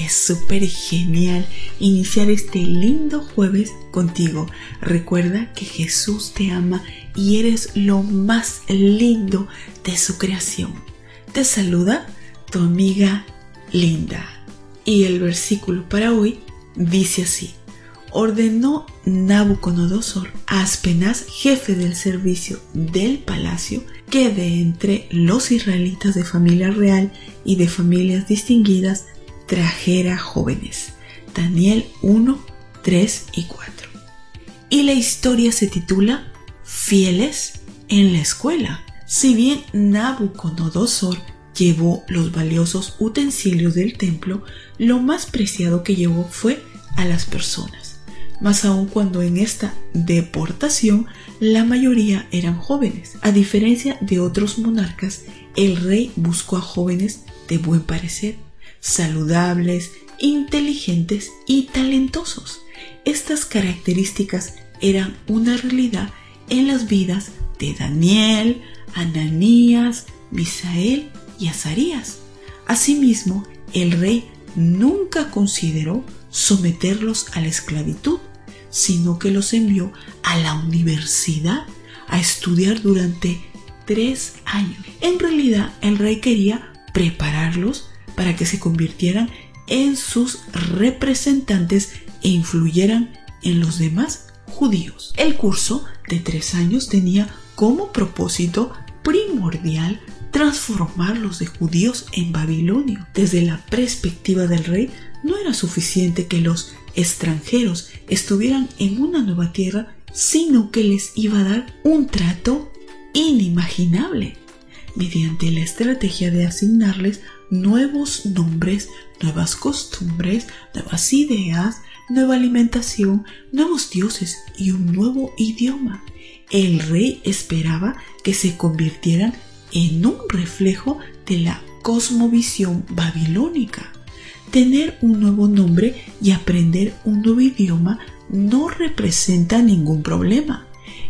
Es súper genial iniciar este lindo jueves contigo. Recuerda que Jesús te ama y eres lo más lindo de su creación. Te saluda tu amiga Linda. Y el versículo para hoy dice así ordenó Nabucodonosor a Aspenaz, jefe del servicio del palacio, que de entre los israelitas de familia real y de familias distinguidas trajera jóvenes. Daniel 1, 3 y 4. Y la historia se titula Fieles en la escuela. Si bien Nabucodonosor llevó los valiosos utensilios del templo, lo más preciado que llevó fue a las personas más aún cuando en esta deportación la mayoría eran jóvenes. A diferencia de otros monarcas, el rey buscó a jóvenes de buen parecer, saludables, inteligentes y talentosos. Estas características eran una realidad en las vidas de Daniel, Ananías, Misael y Azarías. Asimismo, el rey nunca consideró someterlos a la esclavitud, sino que los envió a la universidad a estudiar durante tres años. En realidad, el rey quería prepararlos para que se convirtieran en sus representantes e influyeran en los demás judíos. El curso de tres años tenía como propósito primordial transformarlos de judíos en Babilonia. Desde la perspectiva del rey, no era suficiente que los extranjeros estuvieran en una nueva tierra, sino que les iba a dar un trato inimaginable mediante la estrategia de asignarles nuevos nombres, nuevas costumbres, nuevas ideas, nueva alimentación, nuevos dioses y un nuevo idioma. El rey esperaba que se convirtieran en un reflejo de la cosmovisión babilónica. Tener un nuevo nombre y aprender un nuevo idioma no representa ningún problema.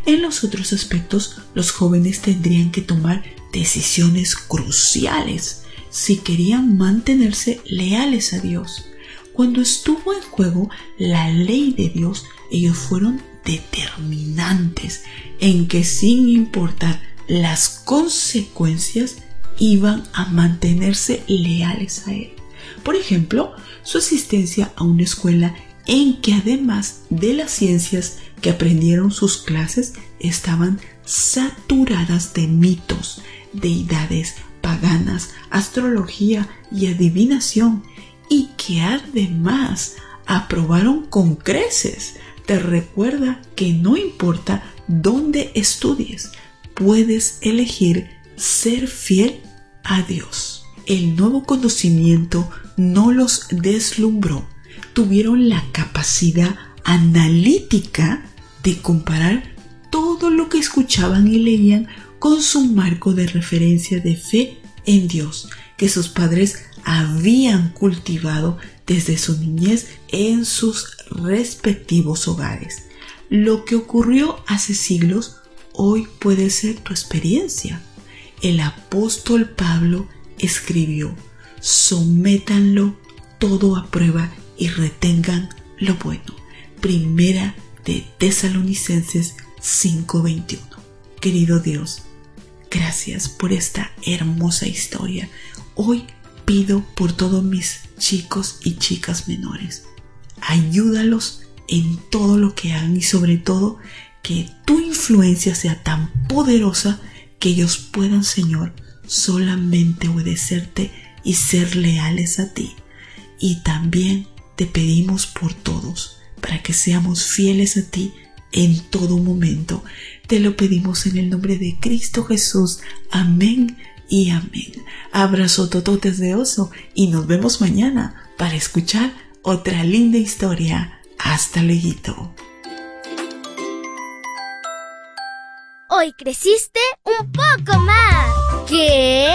En los otros aspectos, los jóvenes tendrían que tomar decisiones cruciales si querían mantenerse leales a Dios. Cuando estuvo en juego la ley de Dios, ellos fueron determinantes en que sin importar las consecuencias iban a mantenerse leales a Él. Por ejemplo, su asistencia a una escuela en que además de las ciencias que aprendieron sus clases estaban saturadas de mitos, deidades paganas, astrología y adivinación, y que además aprobaron con creces. Te recuerda que no importa dónde estudies, puedes elegir ser fiel a Dios. El nuevo conocimiento no los deslumbró, tuvieron la capacidad analítica de comparar todo lo que escuchaban y leían con su marco de referencia de fe en Dios que sus padres habían cultivado desde su niñez en sus respectivos hogares. Lo que ocurrió hace siglos hoy puede ser tu experiencia. El apóstol Pablo escribió, sométanlo todo a prueba y retengan lo bueno. Primera de Tesalonicenses 5:21. Querido Dios, gracias por esta hermosa historia. Hoy pido por todos mis chicos y chicas menores. Ayúdalos en todo lo que hagan y sobre todo que tu influencia sea tan poderosa que ellos puedan, Señor, solamente obedecerte y ser leales a ti. Y también te pedimos por todos, para que seamos fieles a ti en todo momento. Te lo pedimos en el nombre de Cristo Jesús. Amén y amén. Abrazo tototes de oso y nos vemos mañana para escuchar otra linda historia. Hasta luego. Hoy creciste un poco más. ¿Qué?